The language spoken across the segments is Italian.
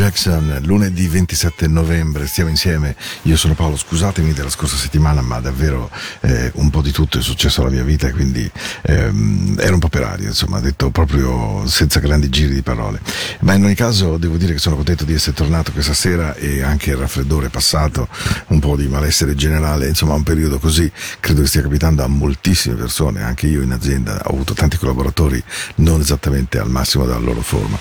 Jackson, lunedì 27 novembre, stiamo insieme, io sono Paolo, scusatemi della scorsa settimana, ma davvero eh, un po' di tutto è successo alla mia vita quindi ehm, ero un po' per aria, insomma, detto proprio senza grandi giri di parole. Ma in ogni caso devo dire che sono contento di essere tornato questa sera e anche il raffreddore passato, un po' di malessere generale, insomma un periodo così credo che stia capitando a moltissime persone, anche io in azienda ho avuto tanti collaboratori non esattamente al massimo della loro forma.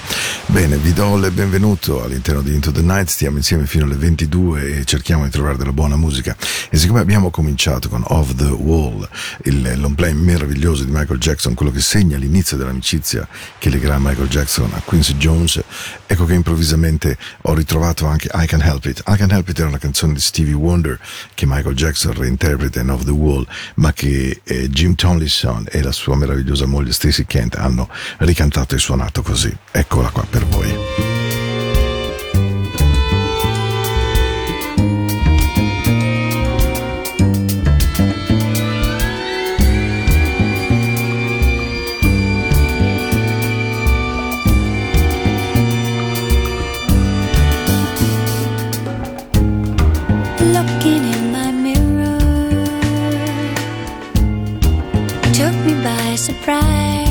Bene, vi do il benvenuto all'interno di Into the Night, stiamo insieme fino alle 22 e cerchiamo di trovare della buona musica. E siccome abbiamo cominciato con Off the Wall, il long play meraviglioso di Michael Jackson, quello che segna l'inizio dell'amicizia che legherà Michael Jackson a Quincy Jones, ecco che improvvisamente ho ritrovato anche I Can Help It. I Can Help It era una canzone di Stevie Wonder che Michael Jackson reinterpreta in Off the Wall, ma che eh, Jim Tomlinson e la sua meravigliosa moglie Stacey Kent hanno ricantato e suonato così. Eccola qua per voi. me by surprise.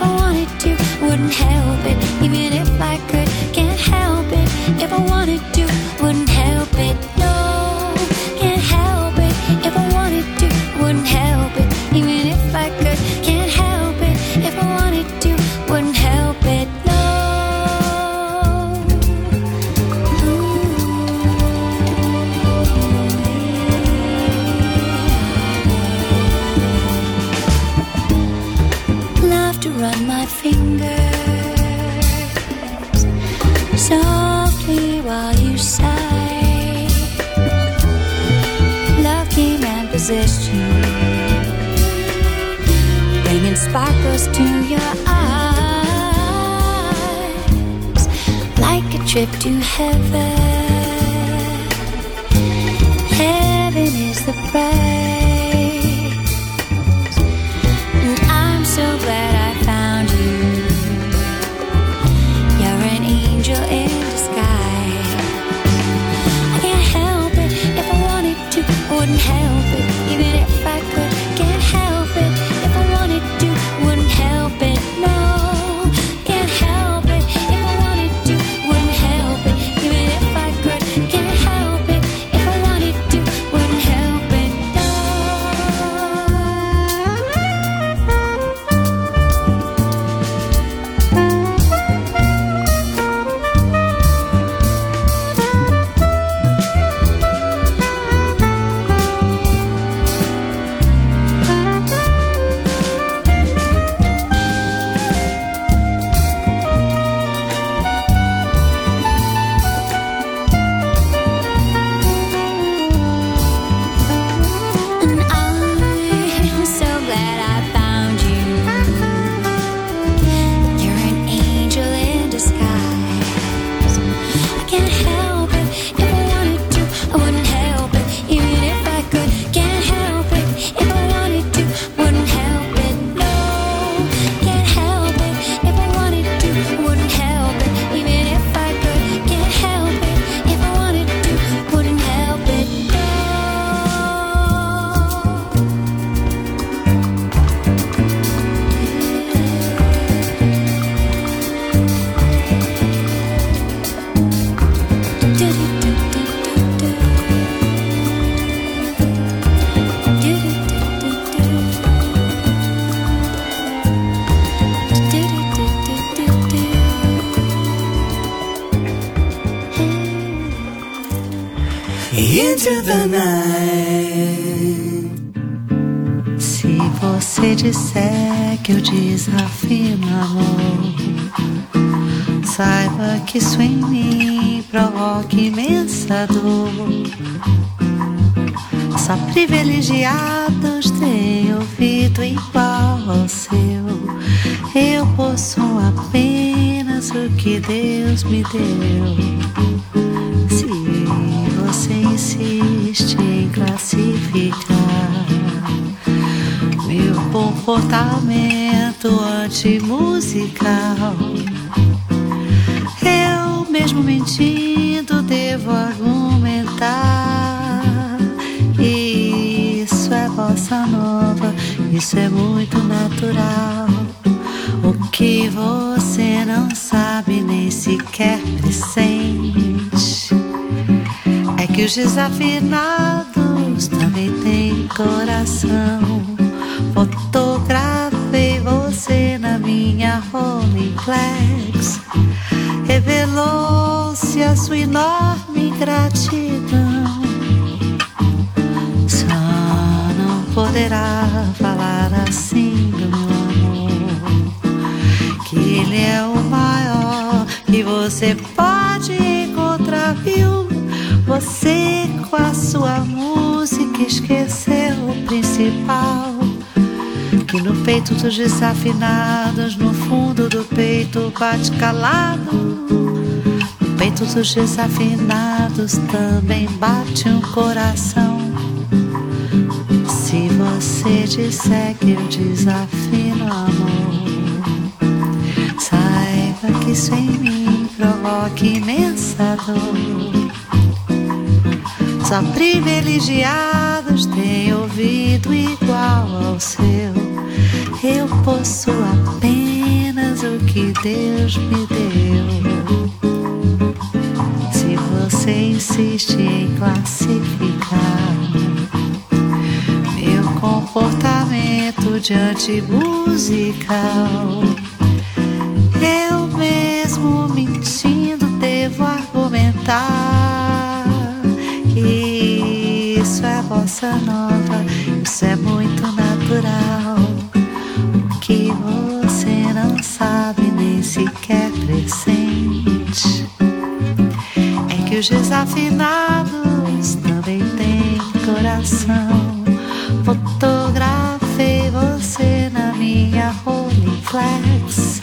if I wanted the night. Se você disser que eu desafino amor, saiba que isso em mim provoca imensa dor. Só privilegiados têm ouvido igual ao seu. Eu possuo apenas o que Deus me deu. Insiste em classificar meu comportamento antimusical. Eu mesmo mentindo devo argumentar. Isso é bossa nova, isso é muito natural. O que você não sabe nem sequer pressente que os desafinados também têm coração. Fotografei você na minha Rolleiflex. Revelou-se a sua enorme gratidão. Só não poderá falar assim do meu amor. Que ele é o maior que você pode encontrar, viu? Você com a sua música esqueceu o principal. Que no peito dos desafinados, no fundo do peito bate calado. No peito dos desafinados também bate um coração. Se você disser que eu desafino amor, saiba que isso em mim provoca imensa dor. Só privilegiados têm ouvido igual ao seu. Eu possuo apenas o que Deus me deu. Se você insiste em classificar meu comportamento diante musical, bossa nova, isso é muito natural. O que você não sabe nem sequer presente é que os desafinados também têm coração. Fotografei você na minha Rolleiflex,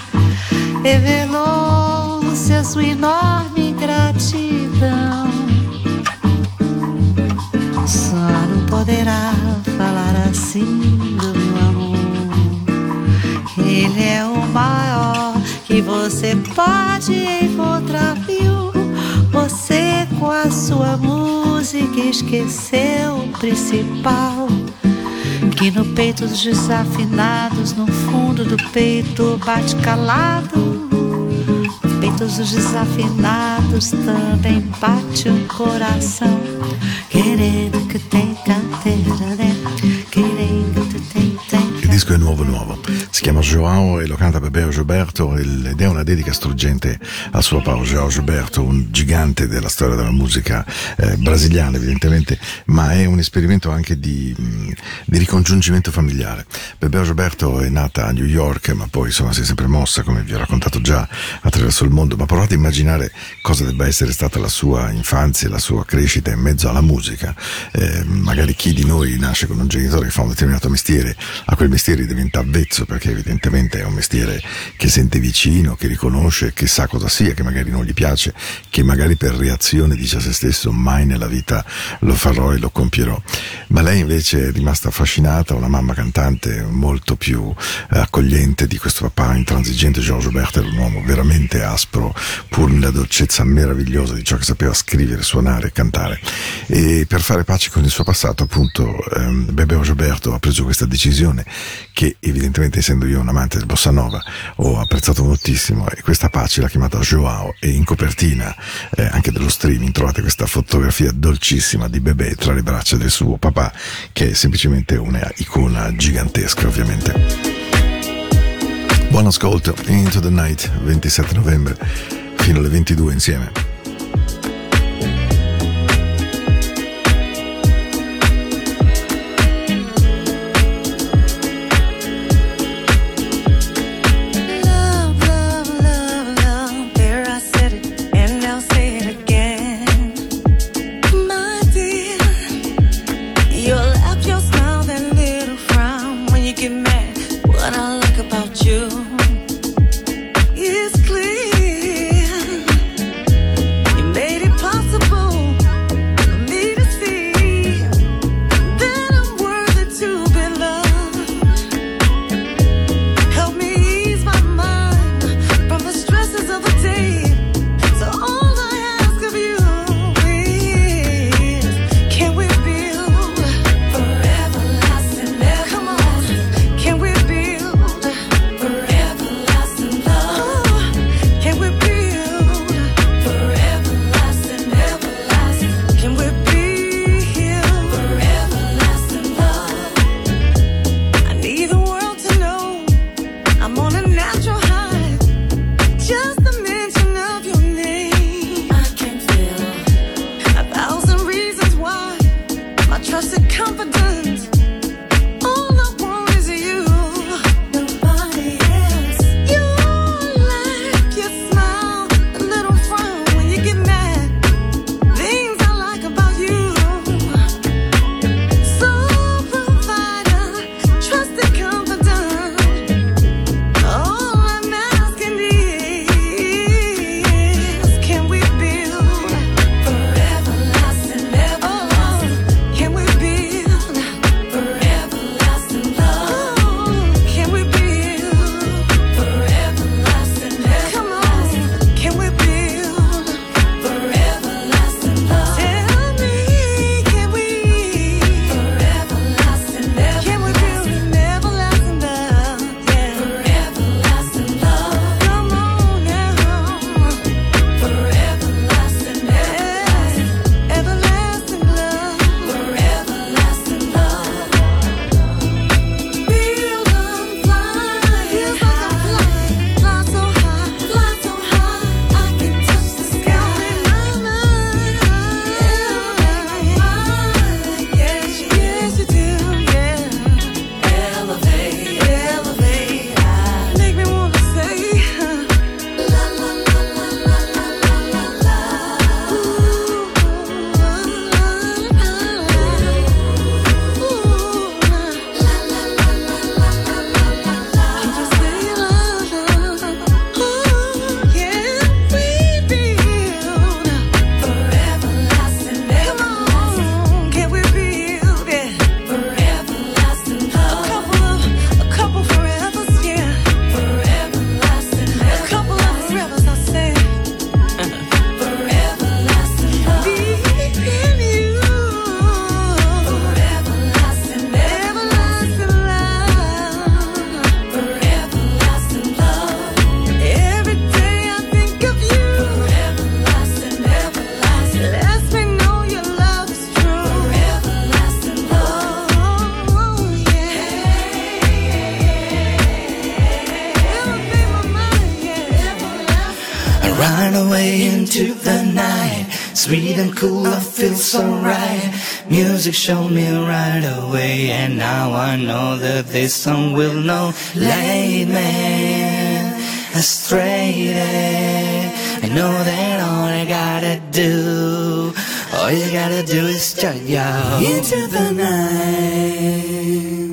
revelou-se a sua enorme poderá falar assim do meu amor. Ele é o maior que você pode encontrar, viu? Você com a sua música esqueceu o principal. Que no peito dos desafinados, no fundo do peito bate calado. No peito dos desafinados também bate um coração querendo que tem Il disco è nuovo nuovo, si chiama Joao e lo canta Bebeo Gilberto ed è una dedica struggente al suo Paolo Joao Gilberto, un gigante della storia della musica eh, brasiliana evidentemente, ma è un esperimento anche di, mm, di ricongiungimento familiare. Bebeo Gilberto è nata a New York ma poi insomma si è sempre mossa come vi ho raccontato già attraverso il mondo, ma provate a immaginare cosa debba essere stata la sua infanzia la sua crescita in mezzo alla musica. Eh, magari chi di noi nasce con un genitore che fa un determinato mestiere, a quel mestiere diventa avvezzo perché che evidentemente è un mestiere che sente vicino, che riconosce, che sa cosa sia, che magari non gli piace, che magari per reazione dice a se stesso mai nella vita lo farò e lo compierò. Ma lei invece è rimasta affascinata, una mamma cantante molto più eh, accogliente di questo papà intransigente. Georges Bert era un uomo veramente aspro, pur nella dolcezza meravigliosa di ciò che sapeva scrivere, suonare e cantare. E per fare pace con il suo passato, appunto, ehm, Bebe Gilberto ha preso questa decisione che evidentemente essendo io un amante del bossa nova ho apprezzato moltissimo e questa pace l'ha chiamata Joao e in copertina eh, anche dello streaming trovate questa fotografia dolcissima di Bebe tra le braccia del suo papà che è semplicemente una icona gigantesca ovviamente. Buon ascolto, Into the Night, 27 novembre, fino alle 22 insieme. Music showed me right away, and now I know that this song will know. Lay me astray. I know that all I gotta do, all you gotta do is turn your into the night.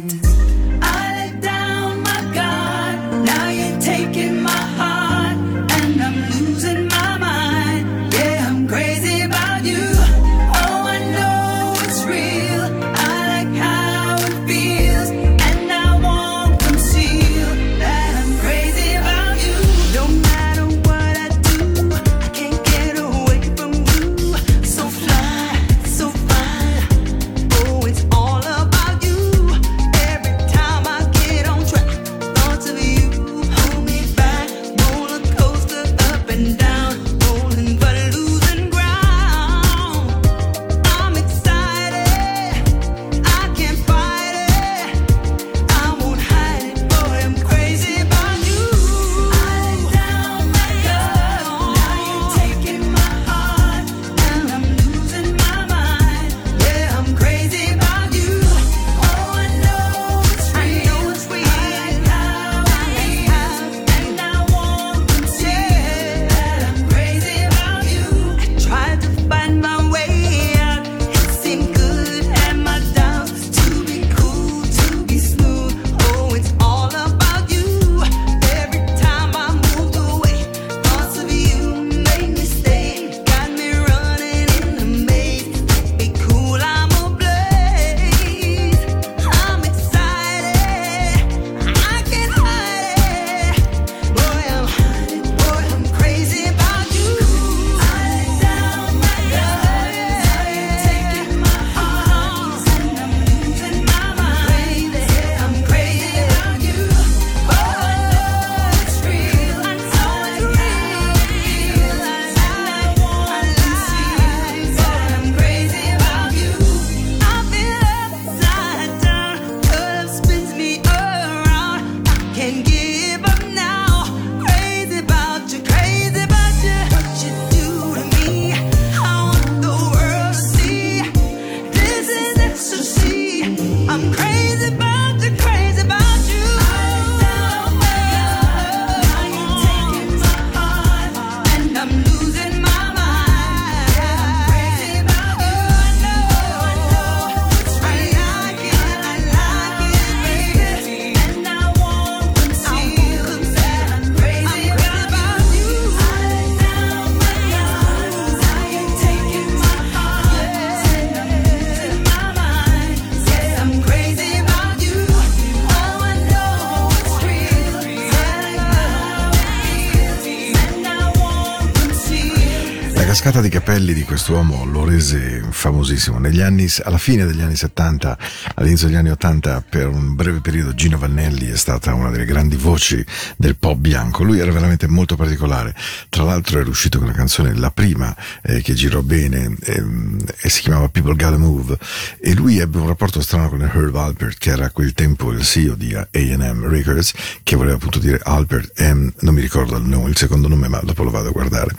Cascata di capelli di quest'uomo lo rese famosissimo. Negli anni, alla fine degli anni 70, all'inizio degli anni 80, per un breve periodo Gino Vannelli è stata una delle grandi voci del pop bianco. Lui era veramente molto particolare. Tra l'altro era uscito con una canzone, la prima, eh, che girò bene, ehm, e si chiamava People Gotta Move. E lui ebbe un rapporto strano con Herb Alpert, che era a quel tempo il CEO di A&M Records, che voleva appunto dire Alpert, M, non mi ricordo il, nome, il secondo nome, ma dopo lo vado a guardare.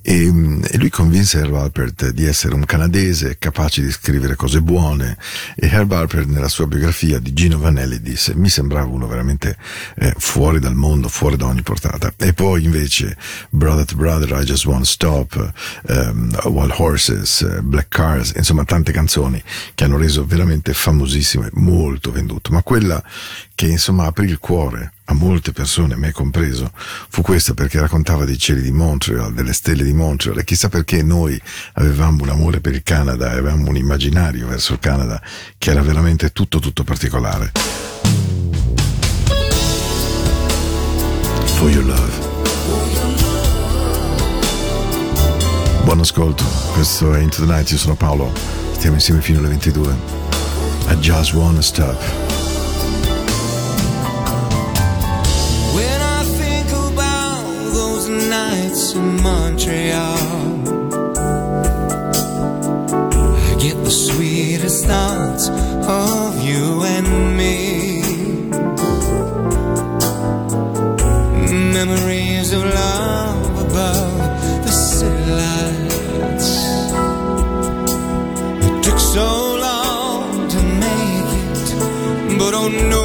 E, e lui convinse Herb Alpert di essere un canadese capace di scrivere cose buone e Herb Alpert nella sua biografia di Gino Vanelli disse mi sembrava uno veramente eh, fuori dal mondo, fuori da ogni portata. E poi invece Brother to Brother, I Just Wanna Stop, um, Wild Horses, Black Cars, insomma tante canzoni che hanno reso veramente famosissimo e molto venduto. Ma quella che insomma aprì il cuore a molte persone, me compreso, fu questa perché raccontava dei cieli di Montreal, delle stelle di Montreal e chissà perché noi avevamo un amore per il Canada avevamo un immaginario verso il Canada che era veramente tutto tutto particolare. For your love. Buon ascolto, questo è Into the Night, io sono Paolo, stiamo insieme fino alle 22. I just wanna stop. In Montreal, I get the sweetest thoughts of you and me. Memories of love above the city lights. It took so long to make it, but oh no,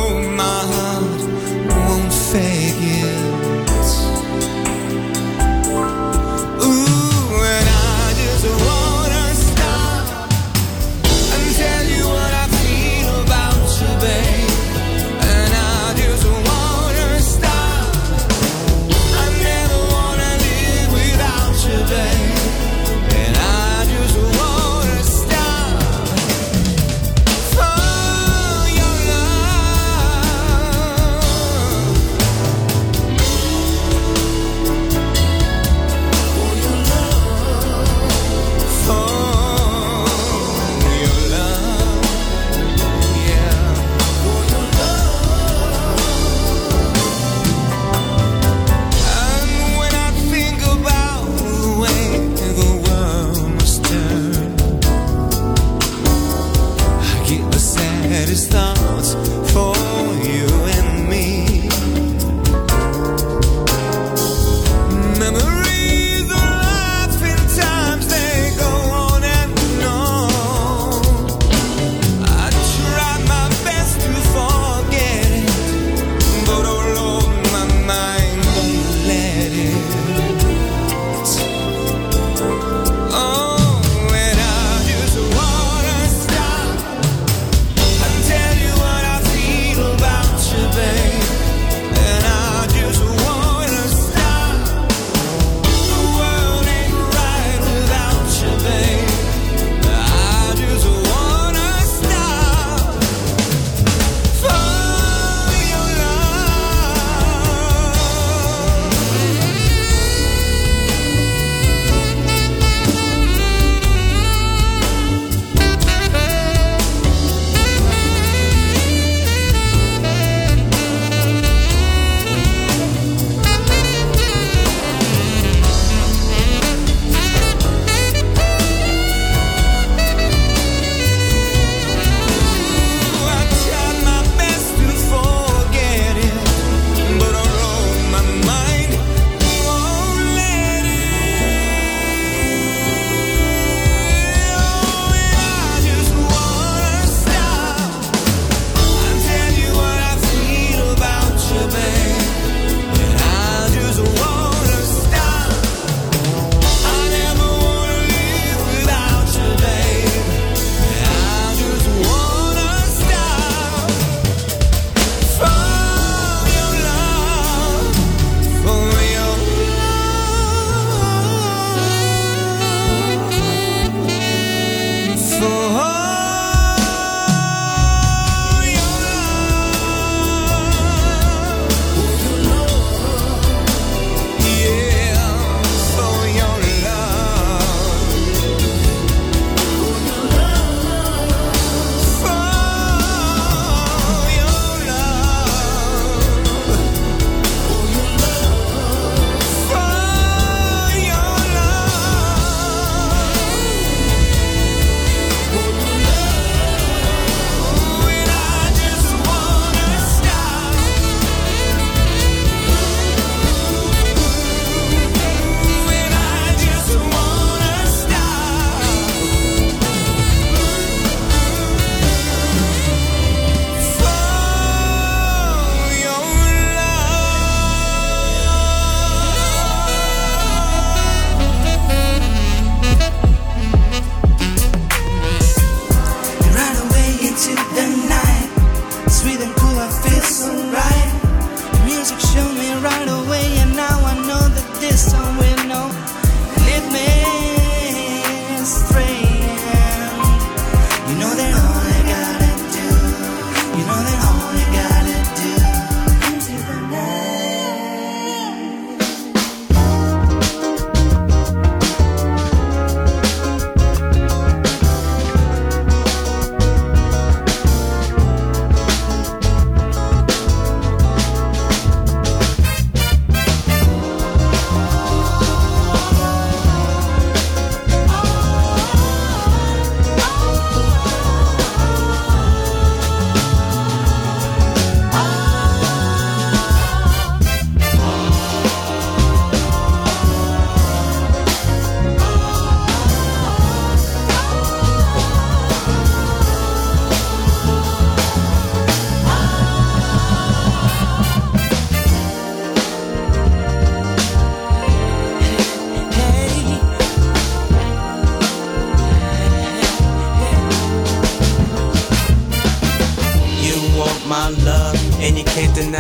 my love, and you can't deny.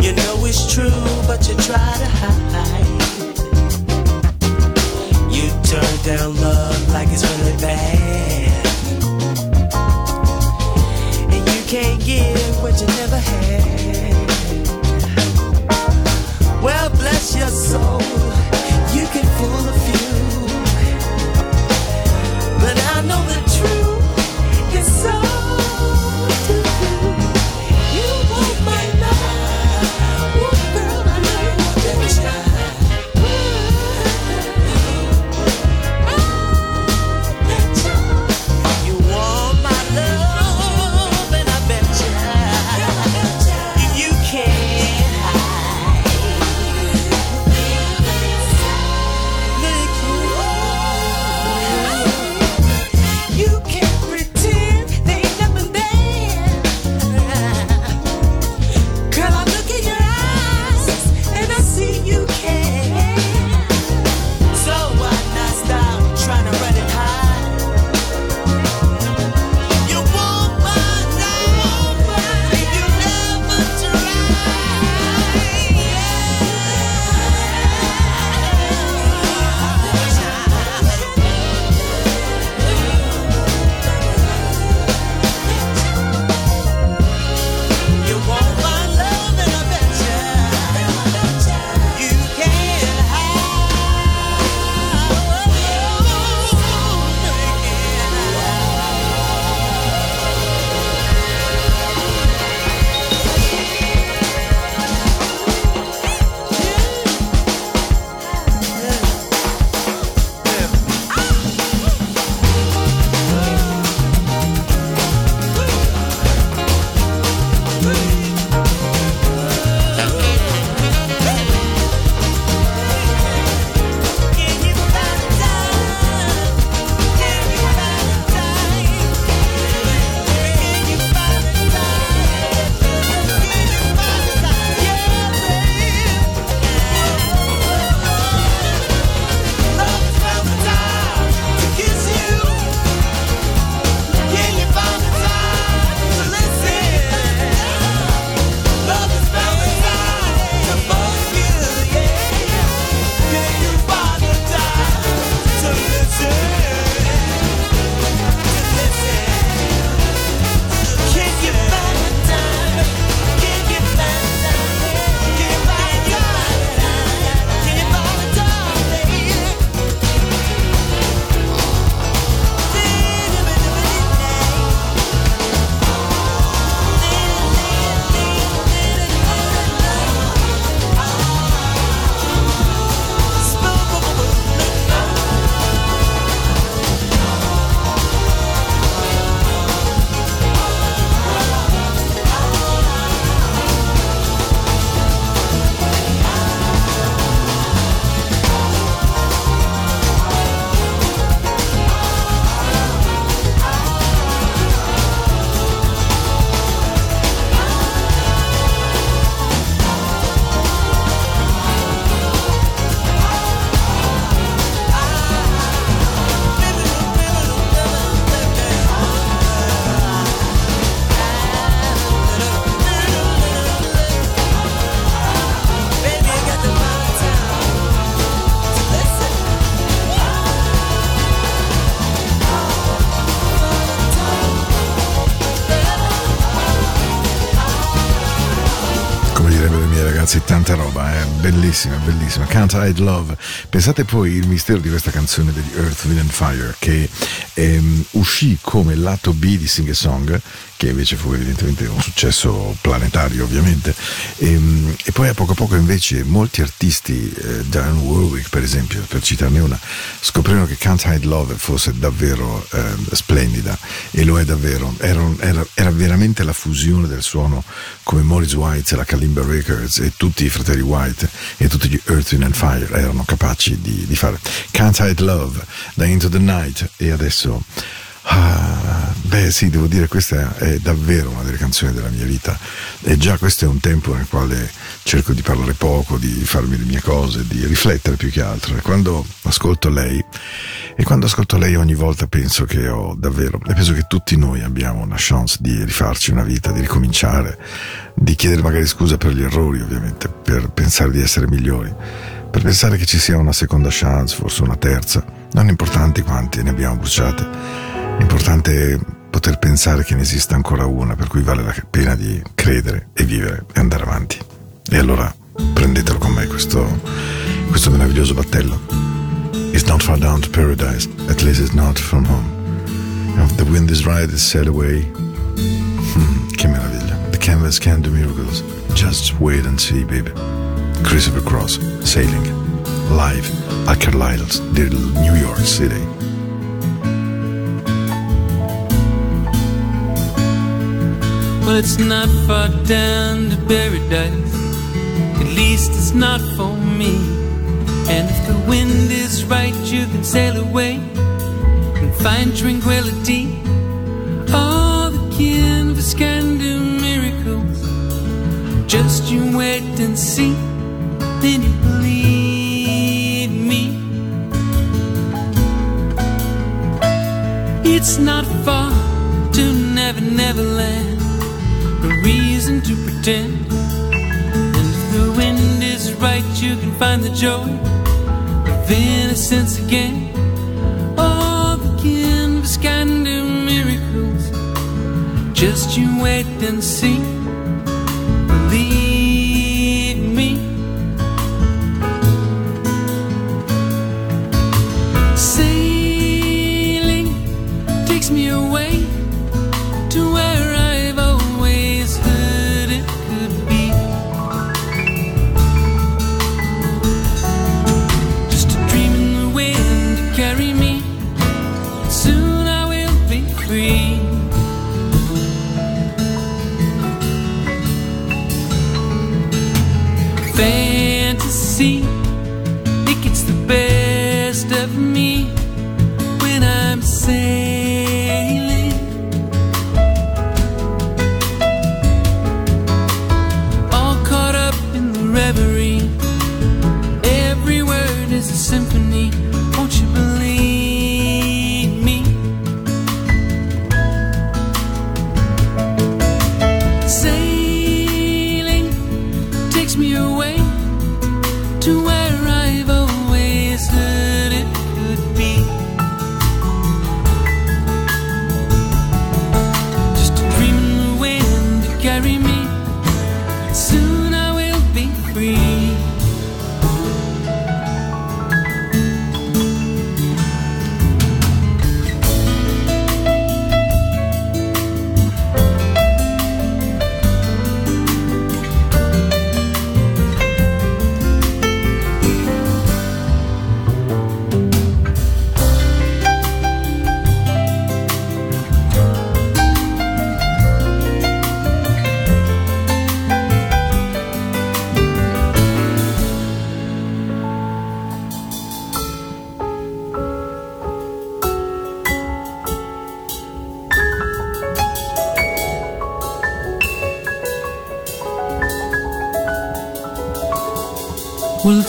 You know it's true, but you try to hide. You turn down love like it's really bad. And you can't give what you never had. Well, bless your soul, you can fool a few. But I know the truth so bellissima, bellissima. Can't Hide Love. Pensate poi il mistero di questa canzone degli Earth, Wind and Fire, che ehm, uscì come lato B di Sing a Song, che invece fu evidentemente un successo planetario, ovviamente. Ehm, E, poi a poco a poco invece molti artisti, eh, Diane Warwick per esempio, per citarne una, scoprirono che Can't Hide Love fosse davvero ehm, splendida e lo è davvero. Era, era- era veramente la fusione del suono come Morris White e la Kalimba Records e tutti i fratelli White e tutti gli Earth, Wind and Fire erano capaci di, di fare. Can't Hide Love da Into the Night e adesso Ah, beh sì, devo dire questa è davvero una delle canzoni della mia vita. E già questo è un tempo nel quale cerco di parlare poco, di farmi le mie cose, di riflettere più che altro. E quando ascolto lei E quando ascolto lei ogni volta penso che ho davvero, e penso che tutti noi abbiamo una chance di rifarci una vita, di ricominciare, di chiedere magari scusa per gli errori ovviamente, per pensare di essere migliori, per pensare che ci sia una seconda chance, forse una terza, non importanti quanti ne abbiamo bruciate, l'importante è poter pensare che ne esista ancora una, per cui vale la pena di credere e vivere e andare avanti. E allora prendetelo con me questo, questo meraviglioso battello. It's not far down to paradise, at least it's not from home. If the wind is right, it's sail away. Hmm, che meraviglia. The canvas can do miracles. Just wait and see, baby. Christopher Cross, sailing, live at Carlisle's little New York City. Well, it's not far down to paradise. At least it's not for me. And if the wind is right, you can sail away and find tranquility. All the canvas can do miracles. Just you wait and see, then you believe me. It's not far to Never Never Land. Reason to pretend. And if the wind is right, you can find the joy of innocence again. All the canvas can do miracles. Just you wait and see. Believe it's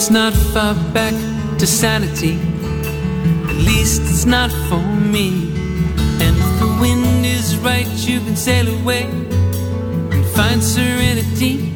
it's not far back to sanity. At least it's not for me. And if the wind is right, you can sail away and find serenity.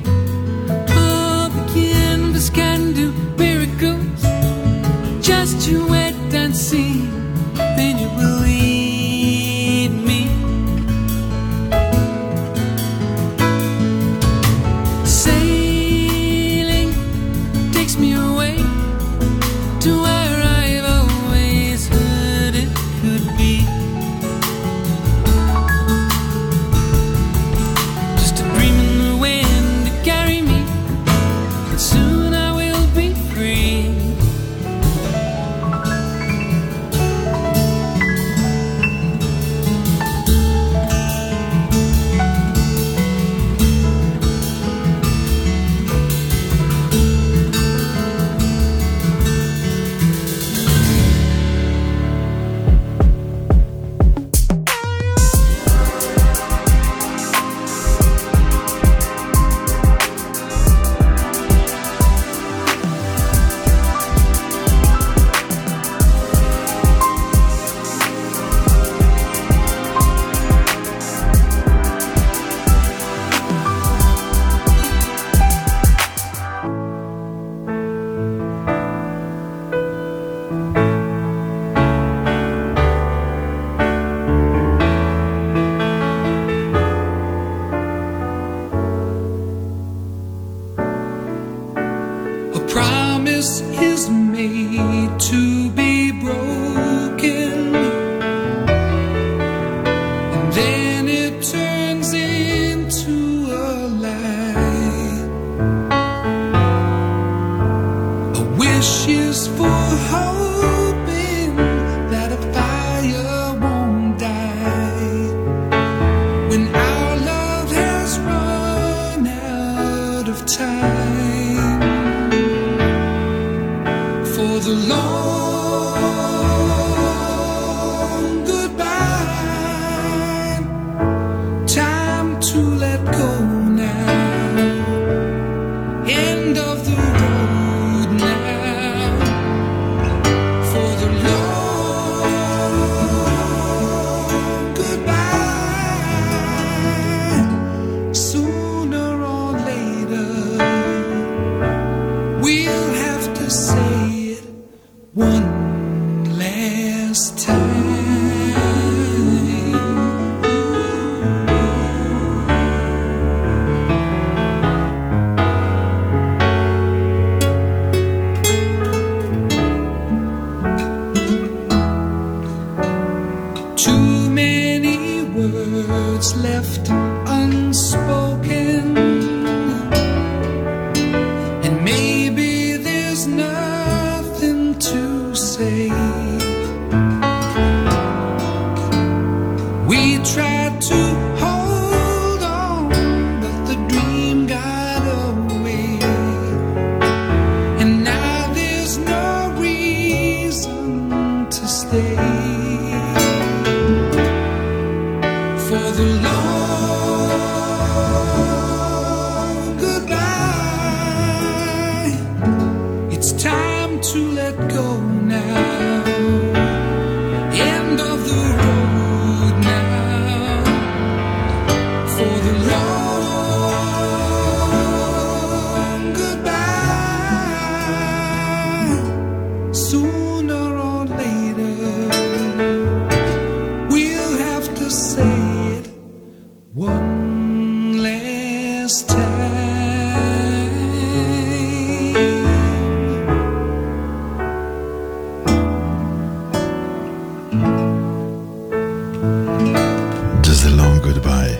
Goodbye.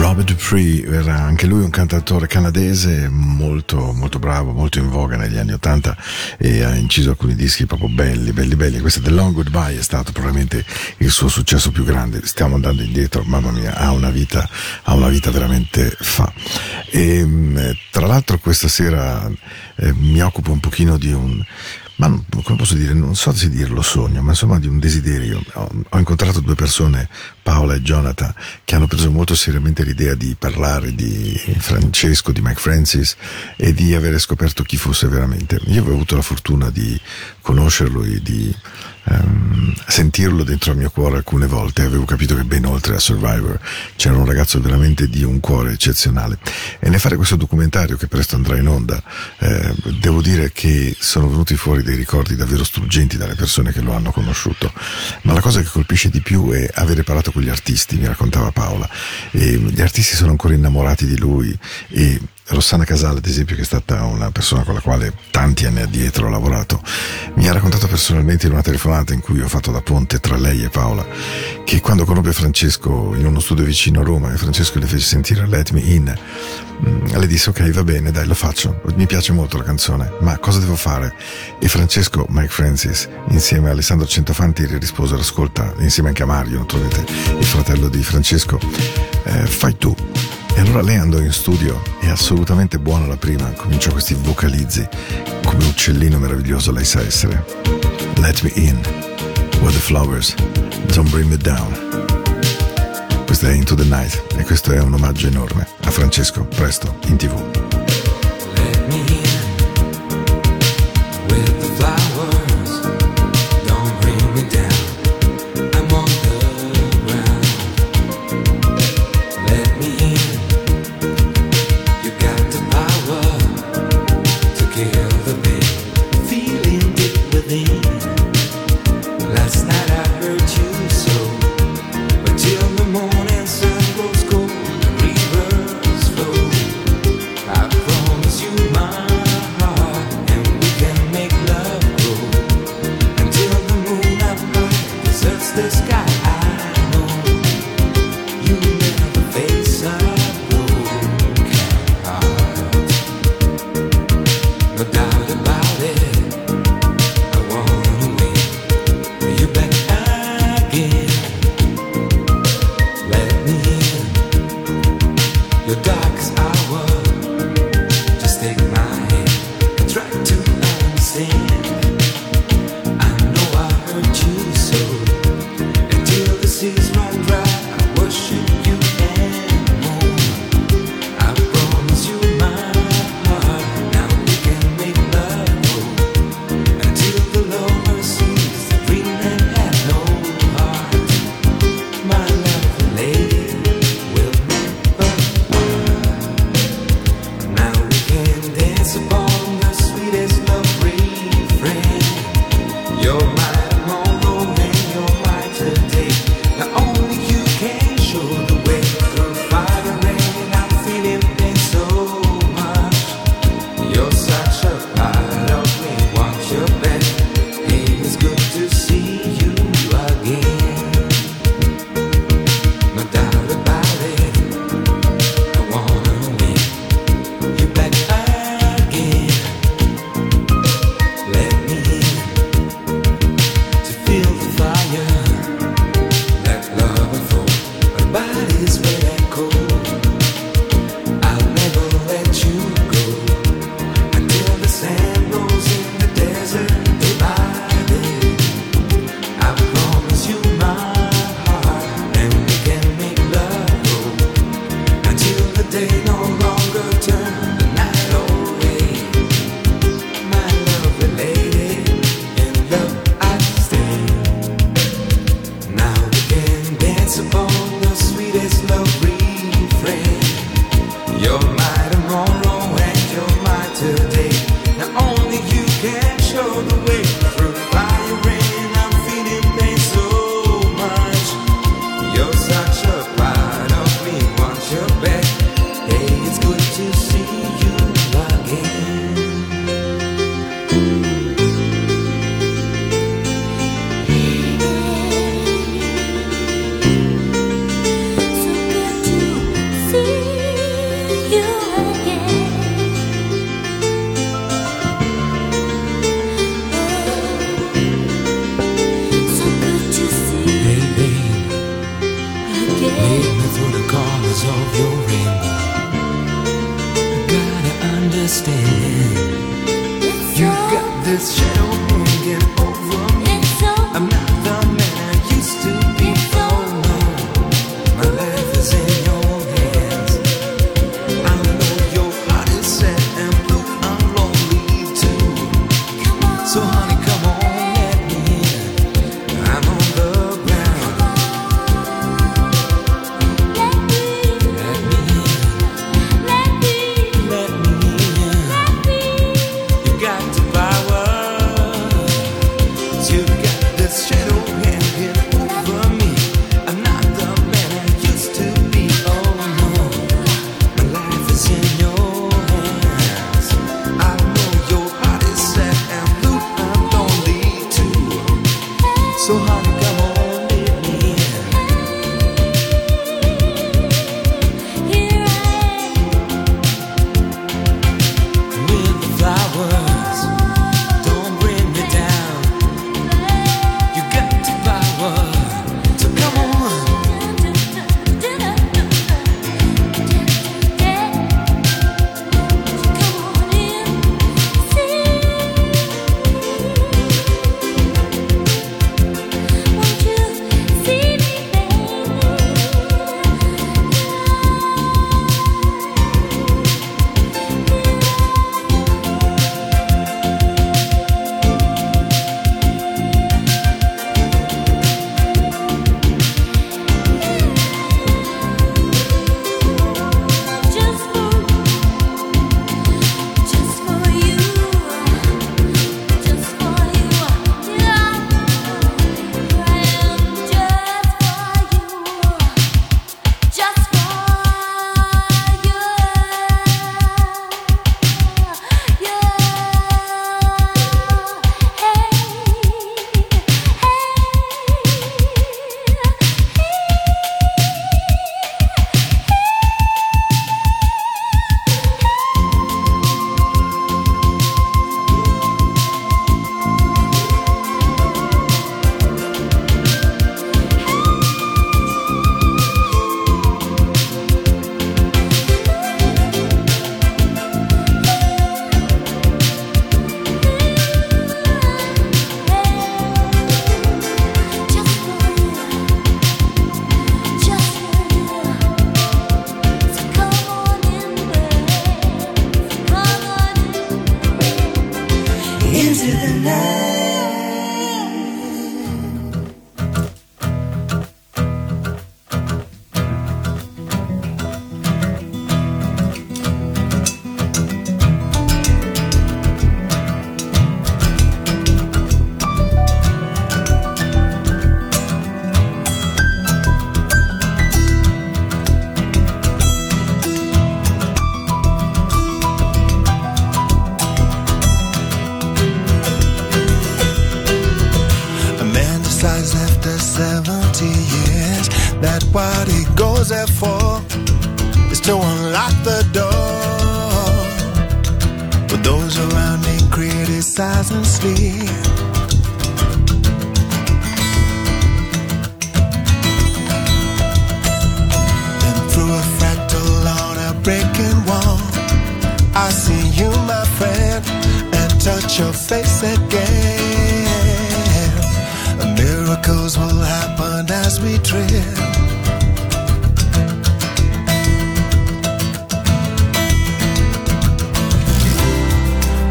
Robert Dupree era anche lui un cantautore canadese molto, molto bravo, molto in voga negli anni Ottanta e ha inciso alcuni dischi proprio belli, belli, belli. Questo The Long Goodbye è stato probabilmente il suo successo più grande. Stiamo andando indietro, mamma mia, ha una vita, ha una vita veramente fa. E, mh, tra l'altro questa sera eh, mi occupo un pochino di un ma come posso dire, non so se dirlo sogno, ma insomma di un desiderio. Ho, ho incontrato due persone, Paola e Jonathan, che hanno preso molto seriamente l'idea di parlare di Francesco, di Mike Francis e di avere scoperto chi fosse veramente. Io avevo avuto la fortuna di conoscerlo e di ehm, sentirlo dentro il mio cuore alcune volte. Avevo capito che ben oltre a Survivor c'era un ragazzo veramente di un cuore eccezionale. E nel fare questo documentario che presto andrà in onda, eh, devo dire che sono venuti fuori dei ricordi davvero struggenti dalle persone che lo hanno conosciuto. Ma la cosa che colpisce di più è avere parlato con gli artisti, mi raccontava Paola. E gli artisti sono ancora innamorati di lui e Rossana Casale, ad esempio, che è stata una persona con la quale tanti anni addietro ho lavorato, mi ha raccontato personalmente in una telefonata in cui ho fatto da ponte tra lei e Paola, che quando conobbe Francesco in uno studio vicino a Roma e Francesco le fece sentire Let Me In, mm, le disse ok va bene dai lo faccio, mi piace molto la canzone, ma cosa devo fare? E Francesco, Mike Francis, insieme a Alessandro Centofanti gli risposero ascolta, insieme anche a Mario, naturalmente il fratello di Francesco, eh, fai tu. E allora lei andò in studio e assolutamente buona la prima, cominciò questi vocalizzi, come uccellino meraviglioso lei sa essere. Let me in, with the flowers, don't bring me down. Questa è Into the Night e questo è un omaggio enorme a Francesco, presto, in tv.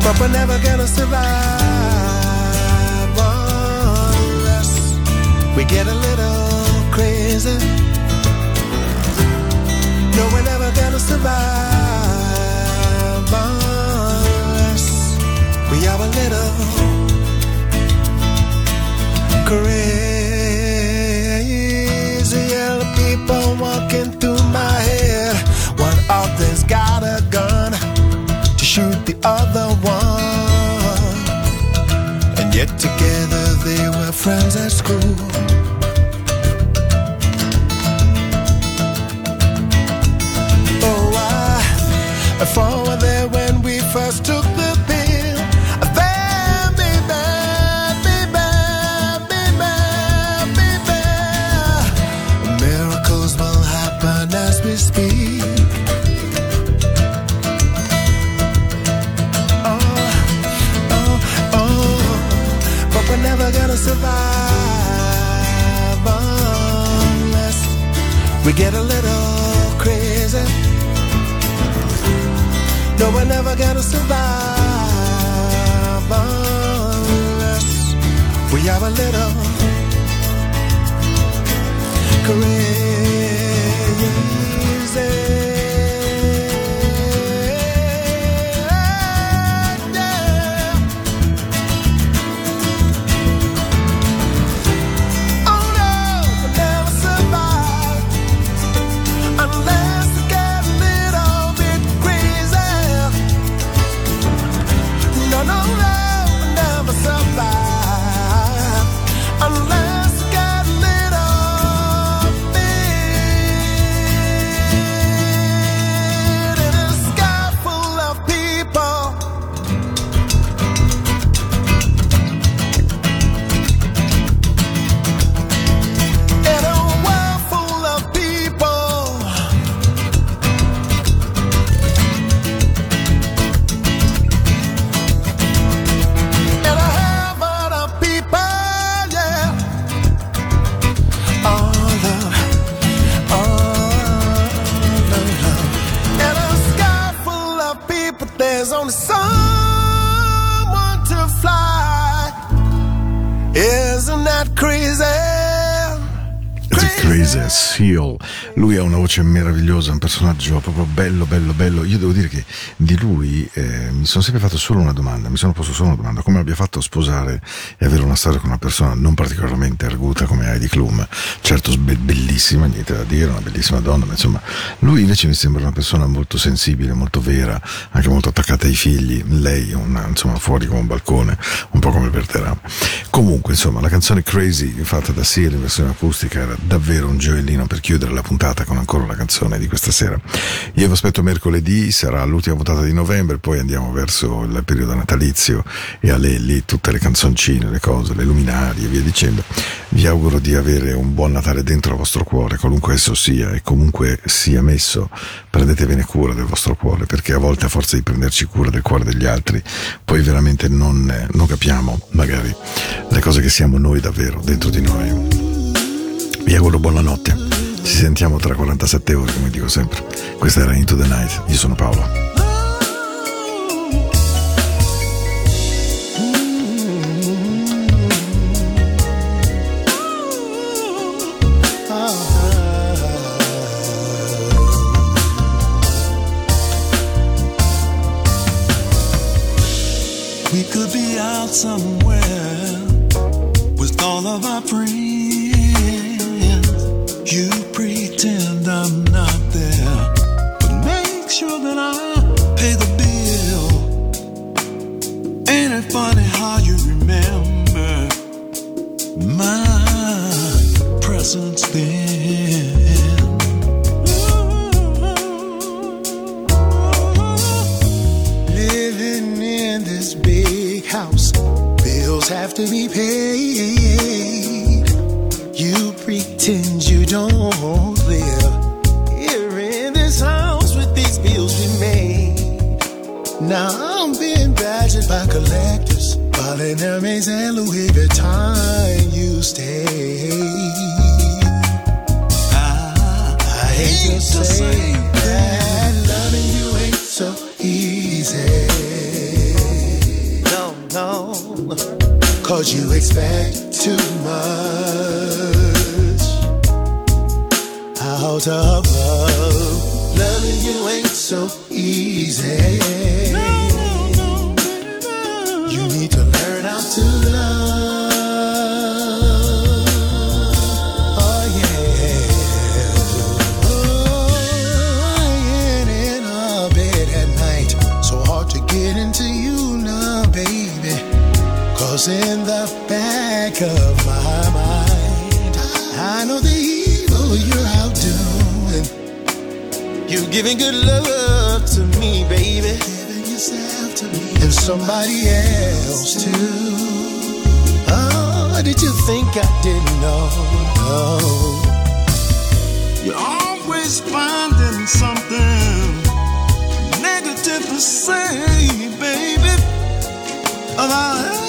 But we're never gonna survive unless we get a little crazy. No, we're never gonna survive unless we are a little crazy. Yeah, people walking through my head. One of them's got a gun to shoot the other one Together they were friends at school. Get a little crazy. No, we're never gonna survive unless we are a little crazy. Voce meravigliosa, un personaggio proprio bello, bello, bello. Io devo dire che di lui eh, mi sono sempre fatto solo una domanda, mi sono posto solo una domanda, come abbia fatto a sposare e avere una storia con una persona non particolarmente arguta come Heidi Klum, certo be- bellissima, niente da dire, una bellissima donna, ma insomma, lui invece mi sembra una persona molto sensibile, molto vera, anche molto attaccata ai figli, lei una, insomma fuori come un balcone, un po' come Berterame. Comunque, insomma, la canzone Crazy fatta da Seal in versione acustica era davvero un gioiellino per chiudere la puntata con ancora una canzone di questa sera. Io vi aspetto mercoledì, sarà l'ultima puntata di novembre, poi andiamo verso il periodo natalizio e a lei lì tutte le canzoncine, le cose, le luminarie e via dicendo. Vi auguro di avere un buon Natale dentro il vostro cuore, qualunque esso sia e comunque sia messo, prendetevene cura del vostro cuore, perché a volte a forza di prenderci cura del cuore degli altri, poi veramente non, non capiamo magari le cose che siamo noi davvero dentro di noi. Vi auguro buonanotte. Ci sentiamo tra 47 ore, come dico sempre. Questa era Into the Night. Io sono Paolo. Back of my mind. I know the evil you're out doing. You're giving good love to me, baby. Giving yourself to me. And somebody else too. Oh, did you think I didn't know? No. You're always finding something negative to say, baby. About